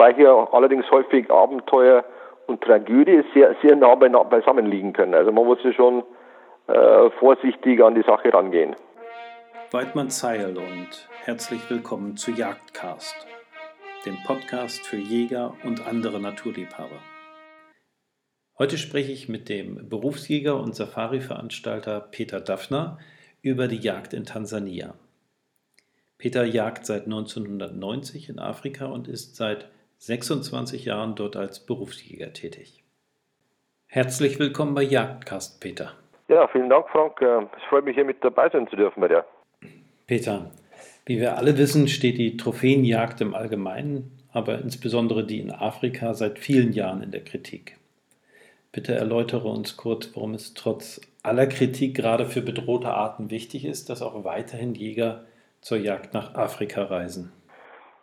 wobei hier allerdings häufig Abenteuer und Tragödie sehr, sehr nah beisammen liegen können. Also man muss ja schon äh, vorsichtig an die Sache rangehen. Weidmann Zeil und herzlich willkommen zu Jagdcast, dem Podcast für Jäger und andere Naturliebhaber. Heute spreche ich mit dem Berufsjäger und Safari-Veranstalter Peter Daffner über die Jagd in Tansania. Peter jagt seit 1990 in Afrika und ist seit 26 Jahren dort als Berufsjäger tätig. Herzlich willkommen bei Jagdcast, Peter. Ja, vielen Dank, Frank. Äh, es freut mich, hier mit dabei sein zu dürfen bei dir. Peter, wie wir alle wissen, steht die Trophäenjagd im Allgemeinen, aber insbesondere die in Afrika seit vielen Jahren in der Kritik. Bitte erläutere uns kurz, warum es trotz aller Kritik gerade für bedrohte Arten wichtig ist, dass auch weiterhin Jäger zur Jagd nach Afrika reisen.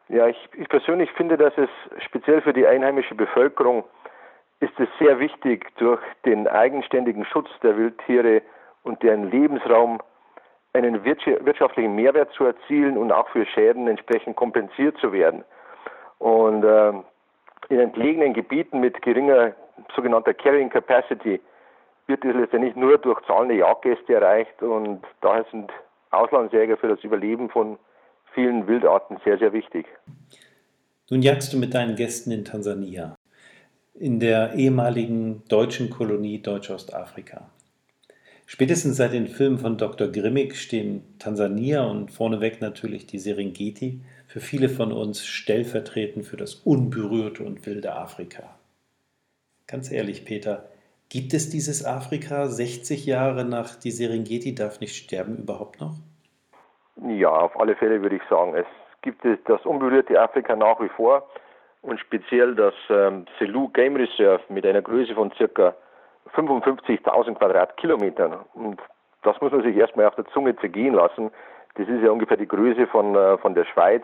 Ja, ich, ich persönlich finde, dass es speziell für die einheimische Bevölkerung ist es sehr wichtig, durch den eigenständigen Schutz der Wildtiere und deren Lebensraum einen wirtschaftlichen Mehrwert zu erzielen und auch für Schäden entsprechend kompensiert zu werden. Und äh, in entlegenen Gebieten mit geringer sogenannter Carrying Capacity wird es letztendlich nur durch zahlende Jagdgäste erreicht und daher sind Auslandsjäger für das Überleben von vielen Wildarten sehr, sehr wichtig. Nun jagst du mit deinen Gästen in Tansania, in der ehemaligen deutschen Kolonie Deutsch-Ostafrika. Spätestens seit den Filmen von Dr. Grimmig stehen Tansania und vorneweg natürlich die Serengeti für viele von uns stellvertretend für das unberührte und wilde Afrika. Ganz ehrlich, Peter, gibt es dieses Afrika 60 Jahre nach die Serengeti darf nicht sterben überhaupt noch? Ja, auf alle Fälle würde ich sagen, es gibt das unberührte Afrika nach wie vor und speziell das ähm, Selous Game Reserve mit einer Größe von circa 55.000 Quadratkilometern. Und das muss man sich erstmal auf der Zunge zergehen lassen. Das ist ja ungefähr die Größe von, äh, von der Schweiz,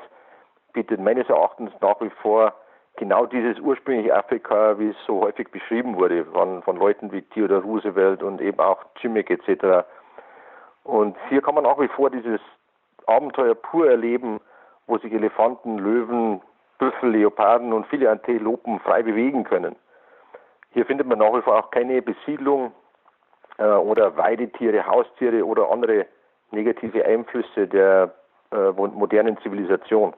bietet meines Erachtens nach wie vor genau dieses ursprüngliche Afrika, wie es so häufig beschrieben wurde, von, von Leuten wie Theodor Roosevelt und eben auch Jimmick etc. Und hier kann man nach wie vor dieses Abenteuer pur erleben, wo sich Elefanten, Löwen, Büffel, Leoparden und viele Antilopen frei bewegen können. Hier findet man nach wie vor auch keine Besiedlung äh, oder Weidetiere, Haustiere oder andere negative Einflüsse der äh, modernen Zivilisation.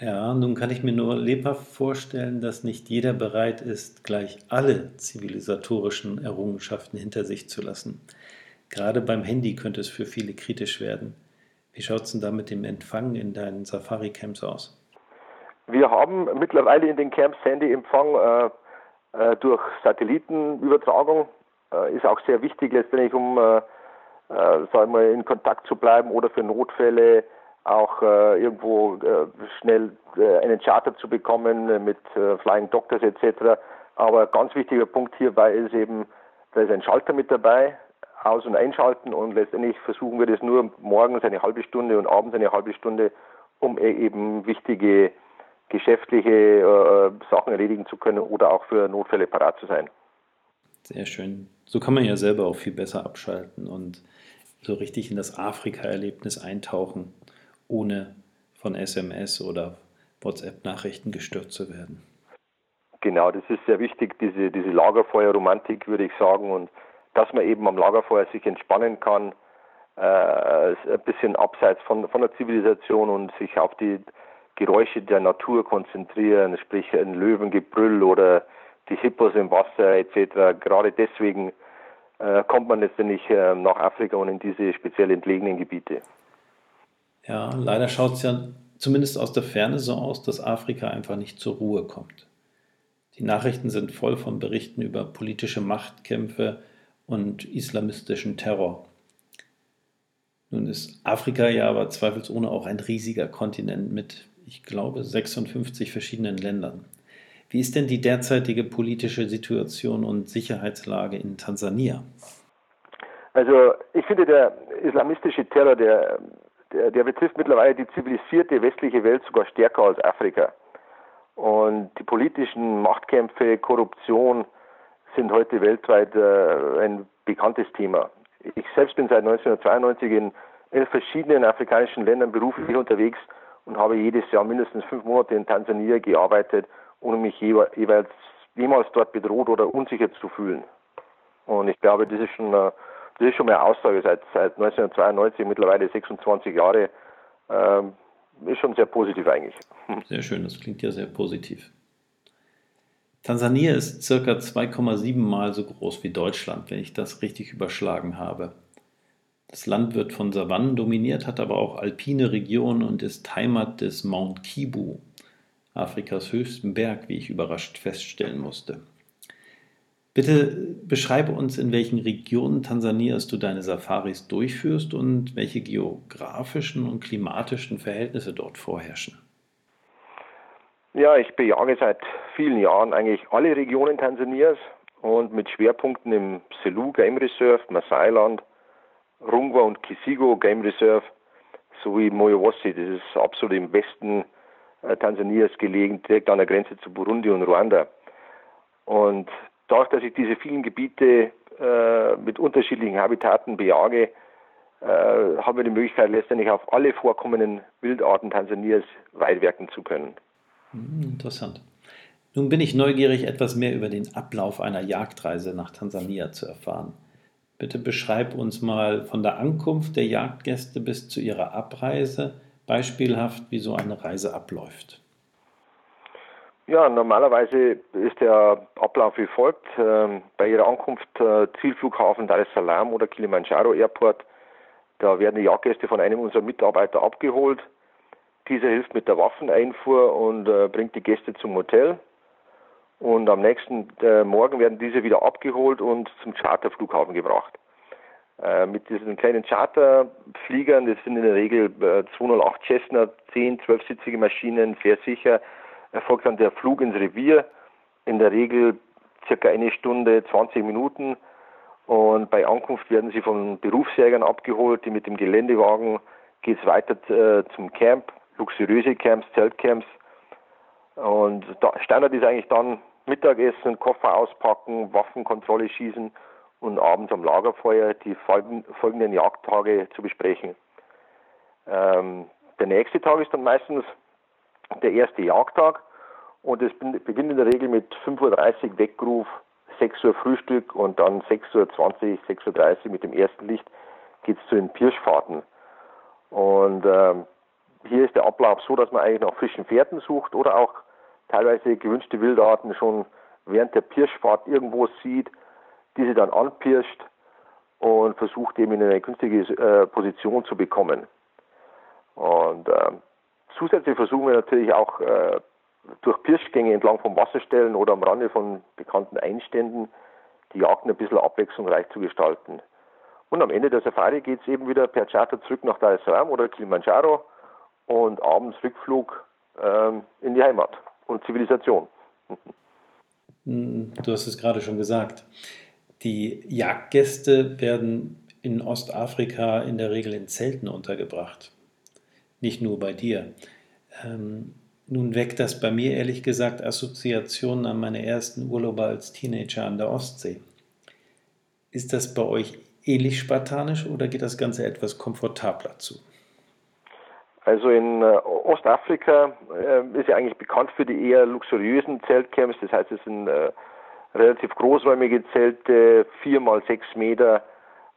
Ja, nun kann ich mir nur lebhaft vorstellen, dass nicht jeder bereit ist, gleich alle zivilisatorischen Errungenschaften hinter sich zu lassen. Gerade beim Handy könnte es für viele kritisch werden. Wie schaut es denn da mit dem Empfang in deinen Safari-Camps aus? Wir haben mittlerweile in den Camps Handyempfang äh, äh, durch Satellitenübertragung. Äh, ist auch sehr wichtig letztendlich, um äh, äh, sagen wir, in Kontakt zu bleiben oder für Notfälle auch äh, irgendwo äh, schnell äh, einen Charter zu bekommen äh, mit Flying Doctors etc. Aber ganz wichtiger Punkt hierbei ist eben, da ist ein Schalter mit dabei, aus- und einschalten und letztendlich versuchen wir das nur morgens eine halbe Stunde und abends eine halbe Stunde, um eben wichtige geschäftliche äh, Sachen erledigen zu können oder auch für Notfälle parat zu sein. Sehr schön. So kann man ja selber auch viel besser abschalten und so richtig in das Afrika-Erlebnis eintauchen, ohne von SMS oder WhatsApp-Nachrichten gestört zu werden. Genau, das ist sehr wichtig, diese, diese Lagerfeuerromantik, würde ich sagen, und dass man eben am Lagerfeuer sich entspannen kann, äh, ein bisschen abseits von, von der Zivilisation und sich auf die Geräusche der Natur konzentrieren, sprich ein Löwengebrüll oder die Hippos im Wasser etc. Gerade deswegen äh, kommt man letztendlich äh, nach Afrika und in diese speziell entlegenen Gebiete. Ja, leider schaut es ja zumindest aus der Ferne so aus, dass Afrika einfach nicht zur Ruhe kommt. Die Nachrichten sind voll von Berichten über politische Machtkämpfe und islamistischen Terror. Nun ist Afrika ja aber zweifelsohne auch ein riesiger Kontinent mit ich glaube, 56 verschiedenen Ländern. Wie ist denn die derzeitige politische Situation und Sicherheitslage in Tansania? Also ich finde, der islamistische Terror, der, der, der betrifft mittlerweile die zivilisierte westliche Welt sogar stärker als Afrika. Und die politischen Machtkämpfe, Korruption sind heute weltweit äh, ein bekanntes Thema. Ich selbst bin seit 1992 in elf verschiedenen afrikanischen Ländern beruflich unterwegs und habe jedes Jahr mindestens fünf Monate in Tansania gearbeitet, ohne mich jeweils jemals dort bedroht oder unsicher zu fühlen. Und ich glaube, das ist schon, das ist schon meine Aussage seit, seit 1992, mittlerweile 26 Jahre. Ähm, ist schon sehr positiv eigentlich. Sehr schön, das klingt ja sehr positiv. Tansania ist circa 2,7 Mal so groß wie Deutschland, wenn ich das richtig überschlagen habe. Das Land wird von Savannen dominiert, hat aber auch alpine Regionen und ist Heimat des Mount Kibu, Afrikas höchsten Berg, wie ich überrascht feststellen musste. Bitte beschreibe uns, in welchen Regionen Tansanias du deine Safaris durchführst und welche geografischen und klimatischen Verhältnisse dort vorherrschen. Ja, ich bejage seit vielen Jahren eigentlich alle Regionen Tansanias und mit Schwerpunkten im Selu Game Reserve, Masailand, Rungwa und Kisigo Game Reserve sowie Moyowasi. Das ist absolut im Westen äh, Tansanias gelegen, direkt an der Grenze zu Burundi und Ruanda. Und dadurch, dass ich diese vielen Gebiete äh, mit unterschiedlichen Habitaten bejage, äh, haben wir die Möglichkeit, letztendlich auf alle vorkommenden Wildarten Tansanias weitwirken zu können. Hm, interessant. Nun bin ich neugierig, etwas mehr über den Ablauf einer Jagdreise nach Tansania zu erfahren. Bitte beschreib uns mal von der Ankunft der Jagdgäste bis zu ihrer Abreise beispielhaft, wie so eine Reise abläuft. Ja, normalerweise ist der Ablauf wie folgt. Ähm, bei ihrer Ankunft äh, Zielflughafen Dar es Salaam oder Kilimanjaro Airport, da werden die Jagdgäste von einem unserer Mitarbeiter abgeholt. Dieser hilft mit der Waffeneinfuhr und äh, bringt die Gäste zum Hotel. Und am nächsten äh, Morgen werden diese wieder abgeholt und zum Charterflughafen gebracht. Äh, mit diesen kleinen Charterfliegern, das sind in der Regel 208 Cessna, 10, 12-sitzige Maschinen, sehr sicher, erfolgt dann der Flug ins Revier, in der Regel circa eine Stunde, 20 Minuten. Und bei Ankunft werden sie von Berufsjägern abgeholt, die mit dem Geländewagen geht es weiter äh, zum Camp, luxuriöse Camps, Zeltcamps. Und da, Standard ist eigentlich dann Mittagessen, Koffer auspacken, Waffenkontrolle schießen und abends am Lagerfeuer die folgenden Jagdtage zu besprechen. Ähm, der nächste Tag ist dann meistens der erste Jagdtag und es beginnt in der Regel mit 5.30 Uhr Weckruf, 6 Uhr Frühstück und dann 6.20 Uhr, 6.30 Uhr mit dem ersten Licht geht es zu den Pirschfahrten. Und ähm, hier ist der Ablauf so, dass man eigentlich nach frischen Pferden sucht oder auch teilweise gewünschte Wildarten schon während der Pirschfahrt irgendwo sieht, diese dann anpirscht und versucht eben in eine günstige äh, Position zu bekommen. Und äh, Zusätzlich versuchen wir natürlich auch äh, durch Pirschgänge entlang von Wasserstellen oder am Rande von bekannten Einständen die Jagden ein bisschen abwechslungsreich zu gestalten. Und am Ende der Safari geht es eben wieder per Charter zurück nach Dar es Salaam oder Kilimanjaro und abends Rückflug ähm, in die Heimat und Zivilisation. Hm, du hast es gerade schon gesagt. Die Jagdgäste werden in Ostafrika in der Regel in Zelten untergebracht nicht nur bei dir. Ähm, nun weckt das bei mir ehrlich gesagt Assoziationen an meine ersten Urlaube als Teenager an der Ostsee. Ist das bei euch ähnlich spartanisch oder geht das Ganze etwas komfortabler zu? Also in äh, Ostafrika äh, ist ja eigentlich bekannt für die eher luxuriösen Zeltcamps. Das heißt, es sind äh, relativ großräumige Zelte, vier mal sechs Meter,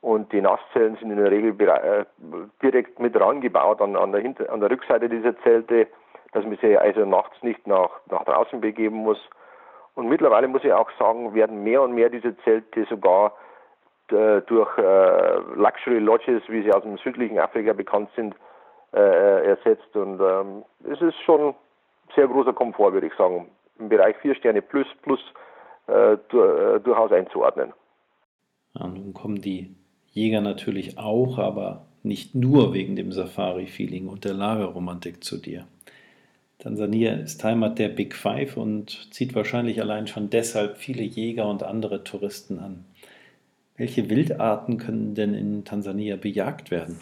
und die Nasszellen sind in der Regel direkt mit rangebaut an, an, der Hinter-, an der Rückseite dieser Zelte, dass man sich also nachts nicht nach, nach draußen begeben muss. Und mittlerweile muss ich auch sagen, werden mehr und mehr diese Zelte sogar durch Luxury Lodges, wie sie aus dem südlichen Afrika bekannt sind, äh, ersetzt. Und ähm, es ist schon sehr großer Komfort, würde ich sagen, im Bereich 4 Sterne plus plus äh, äh, durchaus einzuordnen. Ja, nun kommen die Jäger natürlich auch, aber nicht nur wegen dem Safari-Feeling und der Lagerromantik zu dir. Tansania ist Heimat der Big Five und zieht wahrscheinlich allein schon deshalb viele Jäger und andere Touristen an. Welche Wildarten können denn in Tansania bejagt werden?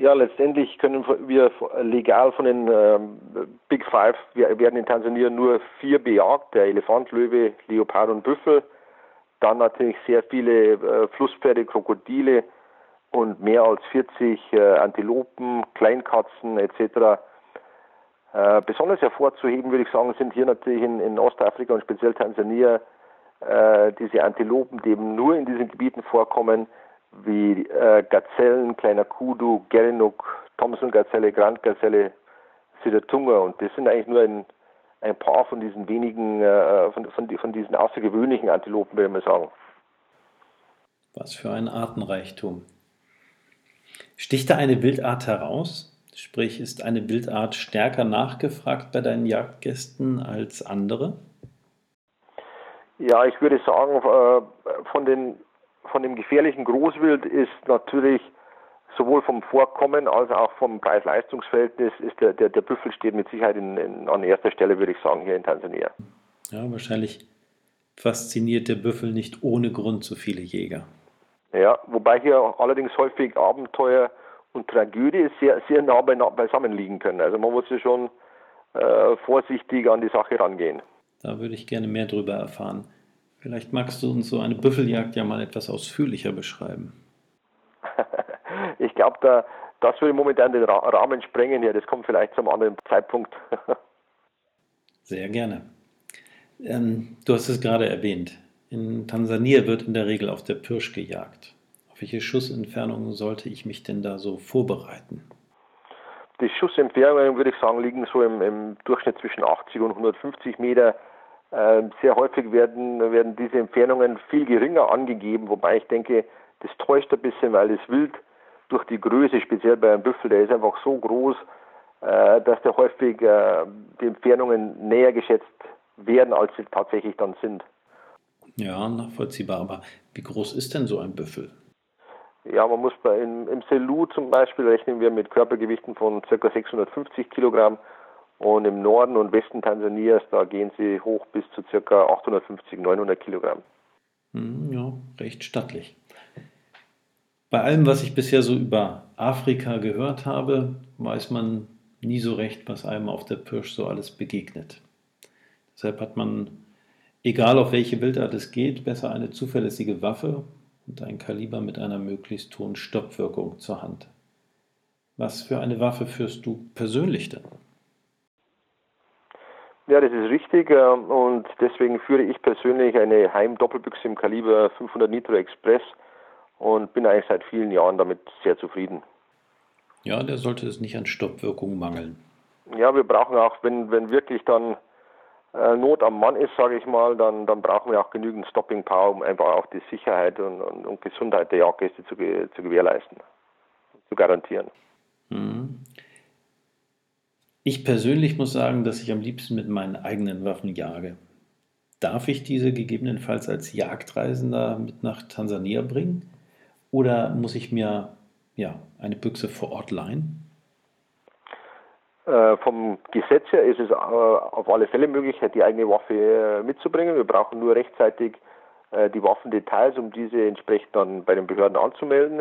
Ja, letztendlich können wir legal von den ähm, Big Five, wir werden in Tansania nur vier bejagt, der Elefant, Löwe, Leopard und Büffel. Dann natürlich sehr viele äh, Flusspferde, Krokodile und mehr als 40 äh, Antilopen, Kleinkatzen etc. Äh, besonders hervorzuheben, würde ich sagen, sind hier natürlich in, in Ostafrika und speziell Tansania äh, diese Antilopen, die eben nur in diesen Gebieten vorkommen, wie äh, Gazellen, kleiner Kudu, Gerenuk, Thomson-Gazelle, Grand-Gazelle, Sidatunga. Und das sind eigentlich nur ein, ein paar von diesen wenigen, äh, von, von, von diesen außergewöhnlichen Antilopen, würde man sagen. Was für ein Artenreichtum. Sticht da eine Wildart heraus? Sprich, ist eine Wildart stärker nachgefragt bei deinen Jagdgästen als andere? Ja, ich würde sagen, äh, von, den, von dem gefährlichen Großwild ist natürlich sowohl vom Vorkommen als auch vom Preis-Leistungs-Verhältnis ist der, der, der Büffel steht mit Sicherheit in, in, an erster Stelle, würde ich sagen, hier in Tansania. Ja, wahrscheinlich fasziniert der Büffel nicht ohne Grund so viele Jäger. Ja, wobei hier allerdings häufig Abenteuer und Tragödie sehr, sehr nah beisammen liegen können. Also man muss ja schon äh, vorsichtig an die Sache rangehen. Da würde ich gerne mehr darüber erfahren. Vielleicht magst du uns so eine Büffeljagd ja mal etwas ausführlicher beschreiben. ich glaube, da, das würde momentan den Rahmen sprengen. Ja, das kommt vielleicht zum anderen Zeitpunkt. Sehr gerne. Ähm, du hast es gerade erwähnt. In Tansania wird in der Regel auf der Pirsch gejagt. Auf welche Schussentfernungen sollte ich mich denn da so vorbereiten? Die Schussentfernungen, würde ich sagen, liegen so im, im Durchschnitt zwischen 80 und 150 Meter. Ähm, sehr häufig werden, werden diese Entfernungen viel geringer angegeben, wobei ich denke, das täuscht ein bisschen, weil das Wild durch die Größe, speziell bei einem Büffel, der ist einfach so groß, äh, dass da häufig äh, die Entfernungen näher geschätzt werden, als sie tatsächlich dann sind. Ja, nachvollziehbar. Aber wie groß ist denn so ein Büffel? Ja, man muss bei, im, im Selu zum Beispiel rechnen wir mit Körpergewichten von ca. 650 Kilogramm und im Norden und Westen Tansanias, da gehen sie hoch bis zu ca. 850, 900 Kilogramm. Hm, ja, recht stattlich. Bei allem, was ich bisher so über Afrika gehört habe, weiß man nie so recht, was einem auf der Pirsch so alles begegnet. Deshalb hat man egal auf welche Wildart es geht, besser eine zuverlässige Waffe und ein Kaliber mit einer möglichst hohen Stoppwirkung zur Hand. Was für eine Waffe führst du persönlich denn? Ja, das ist richtig äh, und deswegen führe ich persönlich eine Heim-Doppelbüchse im Kaliber 500 Nitro Express und bin eigentlich seit vielen Jahren damit sehr zufrieden. Ja, der sollte es nicht an Stoppwirkung mangeln. Ja, wir brauchen auch, wenn, wenn wirklich dann äh, Not am Mann ist, sage ich mal, dann, dann brauchen wir auch genügend Stopping Power, um einfach auch die Sicherheit und, und, und Gesundheit der Jagdgäste zu, zu gewährleisten, zu garantieren. Mhm. Ich persönlich muss sagen, dass ich am liebsten mit meinen eigenen Waffen jage. Darf ich diese gegebenenfalls als Jagdreisender mit nach Tansania bringen? Oder muss ich mir ja, eine Büchse vor Ort leihen? Äh, vom Gesetz her ist es äh, auf alle Fälle möglich, die eigene Waffe äh, mitzubringen. Wir brauchen nur rechtzeitig die Waffendetails, um diese entsprechend dann bei den Behörden anzumelden.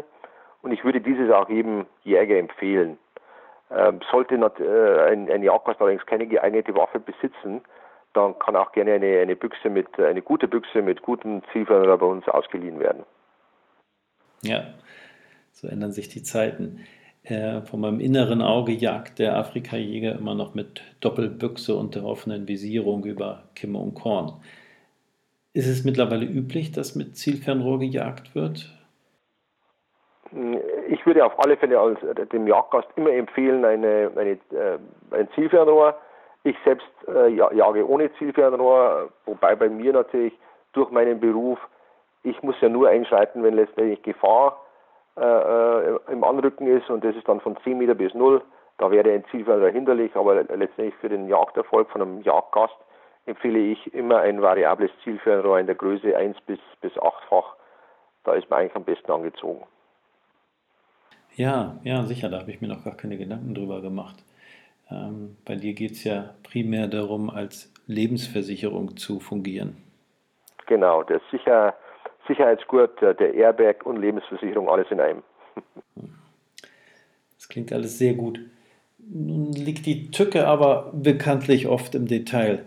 Und ich würde dieses auch jedem Jäger empfehlen. Ähm, sollte ein, ein Jagdgast allerdings keine geeignete Waffe besitzen, dann kann auch gerne eine, eine Büchse mit, eine gute Büchse mit gutem Zielfernrohr bei uns ausgeliehen werden. Ja, so ändern sich die Zeiten. Äh, von meinem inneren Auge jagt der Afrikajäger immer noch mit Doppelbüchse und der offenen Visierung über Kimme und Korn. Ist es mittlerweile üblich, dass mit Zielfernrohr gejagt wird? Ich würde auf alle Fälle als, äh, dem Jagdgast immer empfehlen, eine, eine, äh, ein Zielfernrohr. Ich selbst äh, jage ohne Zielfernrohr, wobei bei mir natürlich durch meinen Beruf, ich muss ja nur einschreiten, wenn letztendlich Gefahr äh, äh, im Anrücken ist und das ist dann von 10 Meter bis 0. Da wäre ein Zielfelder hinderlich, aber letztendlich für den Jagderfolg von einem Jagdgast empfehle ich immer ein variables Zielfernrohr in der Größe 1 bis, bis 8-fach. Da ist man eigentlich am besten angezogen. Ja, ja, sicher, da habe ich mir noch gar keine Gedanken drüber gemacht. Ähm, bei dir geht es ja primär darum, als Lebensversicherung zu fungieren. Genau, der sicher Sicherheitsgurt, der Airbag und Lebensversicherung, alles in einem. Das klingt alles sehr gut. Nun liegt die Tücke aber bekanntlich oft im Detail.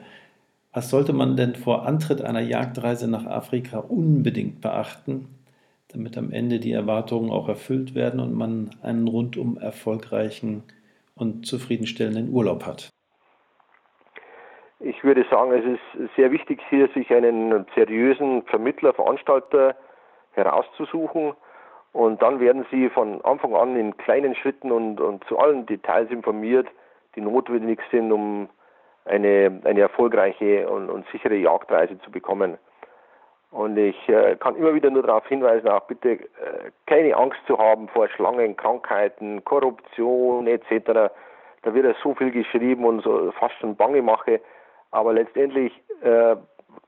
Was sollte man denn vor Antritt einer Jagdreise nach Afrika unbedingt beachten, damit am Ende die Erwartungen auch erfüllt werden und man einen rundum erfolgreichen und zufriedenstellenden Urlaub hat? Ich würde sagen, es ist sehr wichtig, hier sich einen seriösen Vermittler, Veranstalter herauszusuchen. Und dann werden Sie von Anfang an in kleinen Schritten und, und zu allen Details informiert, die notwendig sind, um eine, eine erfolgreiche und, und sichere Jagdreise zu bekommen. Und ich äh, kann immer wieder nur darauf hinweisen, auch bitte äh, keine Angst zu haben vor Schlangen, Krankheiten, Korruption etc. Da wird ja so viel geschrieben und so fast schon bange mache. Aber letztendlich äh,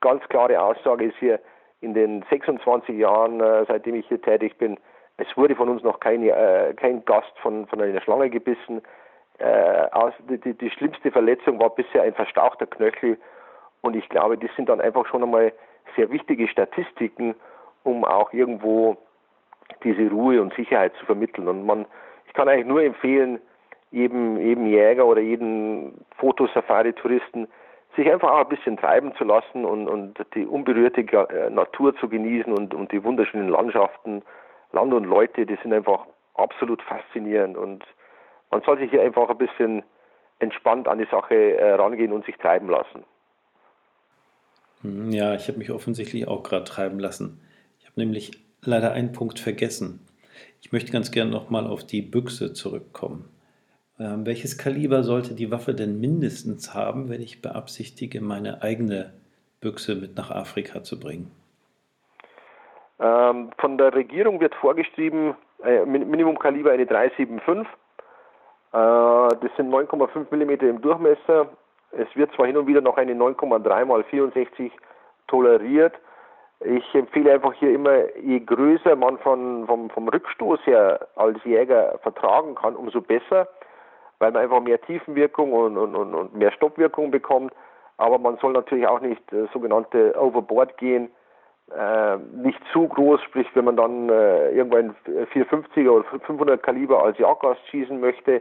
ganz klare Aussage ist hier, in den 26 Jahren, äh, seitdem ich hier tätig bin, es wurde von uns noch keine, äh, kein Gast von, von einer Schlange gebissen. Äh, aus, die, die schlimmste Verletzung war bisher ein verstauchter Knöchel. Und ich glaube, das sind dann einfach schon einmal sehr wichtige Statistiken, um auch irgendwo diese Ruhe und Sicherheit zu vermitteln. Und man, ich kann eigentlich nur empfehlen, jedem, jedem Jäger oder jedem Fotosafari-Touristen, sich einfach auch ein bisschen treiben zu lassen und, und die unberührte äh, Natur zu genießen und, und die wunderschönen Landschaften, Land und Leute, die sind einfach absolut faszinierend und man soll sich hier einfach ein bisschen entspannt an die Sache äh, rangehen und sich treiben lassen. Hm, ja, ich habe mich offensichtlich auch gerade treiben lassen. Ich habe nämlich leider einen Punkt vergessen. Ich möchte ganz gerne nochmal auf die Büchse zurückkommen. Ähm, welches Kaliber sollte die Waffe denn mindestens haben, wenn ich beabsichtige, meine eigene Büchse mit nach Afrika zu bringen? Ähm, von der Regierung wird vorgeschrieben, äh, Minimumkaliber eine 375. Äh, das sind 9,5 mm im Durchmesser. Es wird zwar hin und wieder noch eine 9,3 x 64 toleriert. Ich empfehle einfach hier immer, je größer man von, vom, vom Rückstoß her als Jäger vertragen kann, umso besser weil man einfach mehr Tiefenwirkung und, und, und, und mehr Stoppwirkung bekommt. Aber man soll natürlich auch nicht äh, sogenannte Overboard gehen, äh, nicht zu groß, sprich wenn man dann äh, irgendwann 450er oder 500 Kaliber als Jagdgast schießen möchte,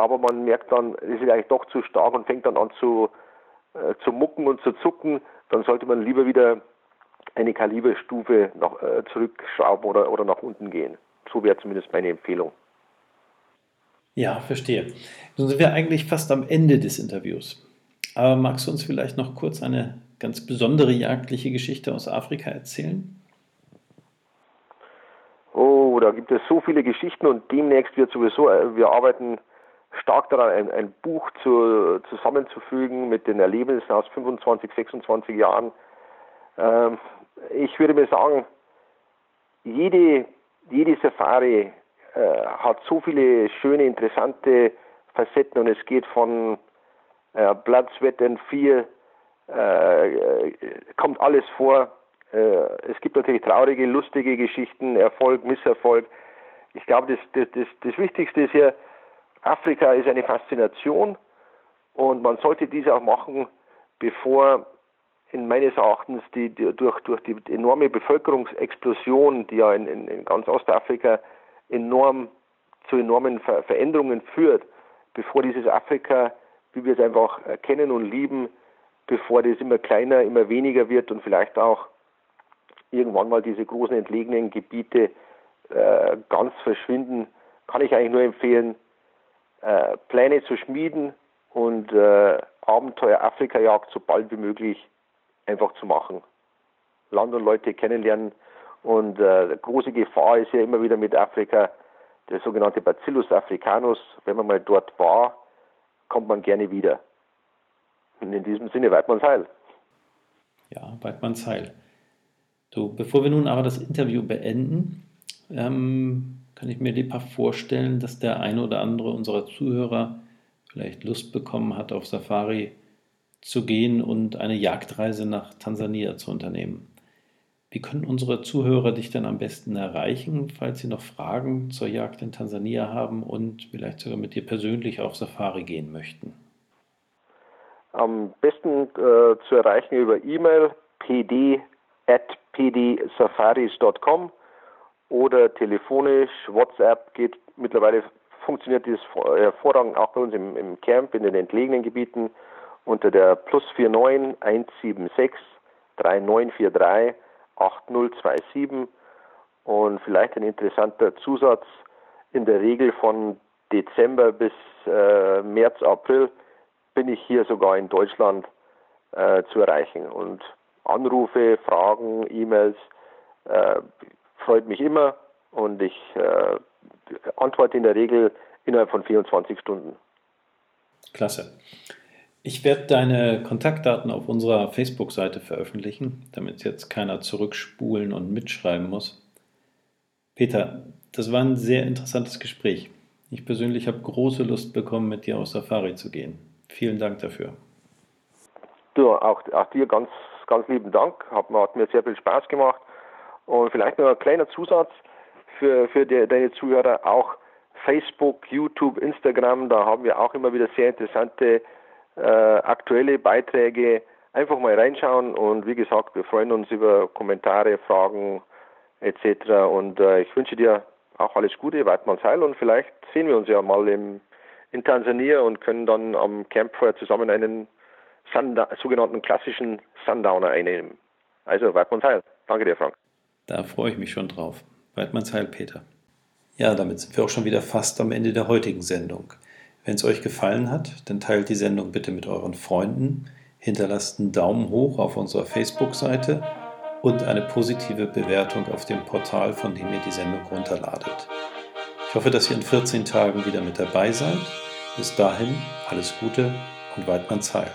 aber man merkt dann, es ist eigentlich doch zu stark und fängt dann an zu, äh, zu mucken und zu zucken, dann sollte man lieber wieder eine Kaliberstufe nach, äh, zurückschrauben oder, oder nach unten gehen. So wäre zumindest meine Empfehlung. Ja, verstehe. Nun sind wir eigentlich fast am Ende des Interviews. Aber magst du uns vielleicht noch kurz eine ganz besondere jagdliche Geschichte aus Afrika erzählen? Oh, da gibt es so viele Geschichten und demnächst wird sowieso, äh, wir arbeiten stark daran, ein, ein Buch zu, zusammenzufügen mit den Erlebnissen aus 25, 26 Jahren. Ähm, ich würde mir sagen, jede, jede Safari äh, hat so viele schöne, interessante Facetten und es geht von äh, Blood, Sweat and Fear, äh, kommt alles vor. Äh, es gibt natürlich traurige, lustige Geschichten, Erfolg, Misserfolg. Ich glaube, das, das, das, das Wichtigste ist ja, Afrika ist eine Faszination und man sollte diese auch machen, bevor in meines Erachtens die, die, durch, durch die enorme Bevölkerungsexplosion, die ja in, in, in ganz Ostafrika enorm zu enormen Ver Veränderungen führt, bevor dieses Afrika, wie wir es einfach kennen und lieben, bevor das immer kleiner, immer weniger wird und vielleicht auch irgendwann mal diese großen entlegenen Gebiete äh, ganz verschwinden, kann ich eigentlich nur empfehlen, äh, Pläne zu schmieden und äh, Abenteuer Afrika-Jagd so bald wie möglich einfach zu machen. Land und Leute kennenlernen, und äh, große Gefahr ist ja immer wieder mit Afrika der sogenannte Bacillus africanus. Wenn man mal dort war, kommt man gerne wieder. Und in diesem Sinne Weidmanns Heil. Ja, Weidmanns Heil. Du, bevor wir nun aber das Interview beenden, ähm, kann ich mir lebhaft vorstellen, dass der eine oder andere unserer Zuhörer vielleicht Lust bekommen hat, auf Safari zu gehen und eine Jagdreise nach Tansania zu unternehmen. Wie können unsere Zuhörer dich denn am besten erreichen, falls sie noch Fragen zur Jagd in Tansania haben und vielleicht sogar mit dir persönlich auf Safari gehen möchten? Am besten äh, zu erreichen über E-Mail pd at oder telefonisch, WhatsApp geht mittlerweile funktioniert dieses hervorragend auch bei uns im, im Camp in den entlegenen Gebieten unter der plus 49 176 3943 8027 und vielleicht ein interessanter Zusatz, in der Regel von Dezember bis äh, März, April bin ich hier sogar in Deutschland äh, zu erreichen. Und Anrufe, Fragen, E-Mails äh, freut mich immer und ich äh, antworte in der Regel innerhalb von 24 Stunden. Klasse. Ich werde deine Kontaktdaten auf unserer Facebook-Seite veröffentlichen, damit jetzt keiner zurückspulen und mitschreiben muss. Peter, das war ein sehr interessantes Gespräch. Ich persönlich habe große Lust bekommen, mit dir auf Safari zu gehen. Vielen Dank dafür. Du, auch, auch dir ganz, ganz lieben Dank. Hat, hat mir sehr viel Spaß gemacht. Und vielleicht noch ein kleiner Zusatz für, für die, deine Zuhörer. Auch Facebook, YouTube, Instagram, da haben wir auch immer wieder sehr interessante äh, aktuelle Beiträge. Einfach mal reinschauen und wie gesagt, wir freuen uns über Kommentare, Fragen etc. Und äh, ich wünsche dir auch alles Gute, Weidmanns Heil und vielleicht sehen wir uns ja mal im, in Tansania und können dann am Campfeuer zusammen einen Sunda sogenannten klassischen Sundowner einnehmen. Also Weidmanns Heil. Danke dir, Frank. Da freue ich mich schon drauf. Weidmanns Heil, Peter. Ja, damit sind wir auch schon wieder fast am Ende der heutigen Sendung. Wenn es euch gefallen hat, dann teilt die Sendung bitte mit euren Freunden, hinterlasst einen Daumen hoch auf unserer Facebook-Seite und eine positive Bewertung auf dem Portal, von dem ihr die Sendung runterladet. Ich hoffe, dass ihr in 14 Tagen wieder mit dabei seid. Bis dahin alles Gute und Weidmanns Heil.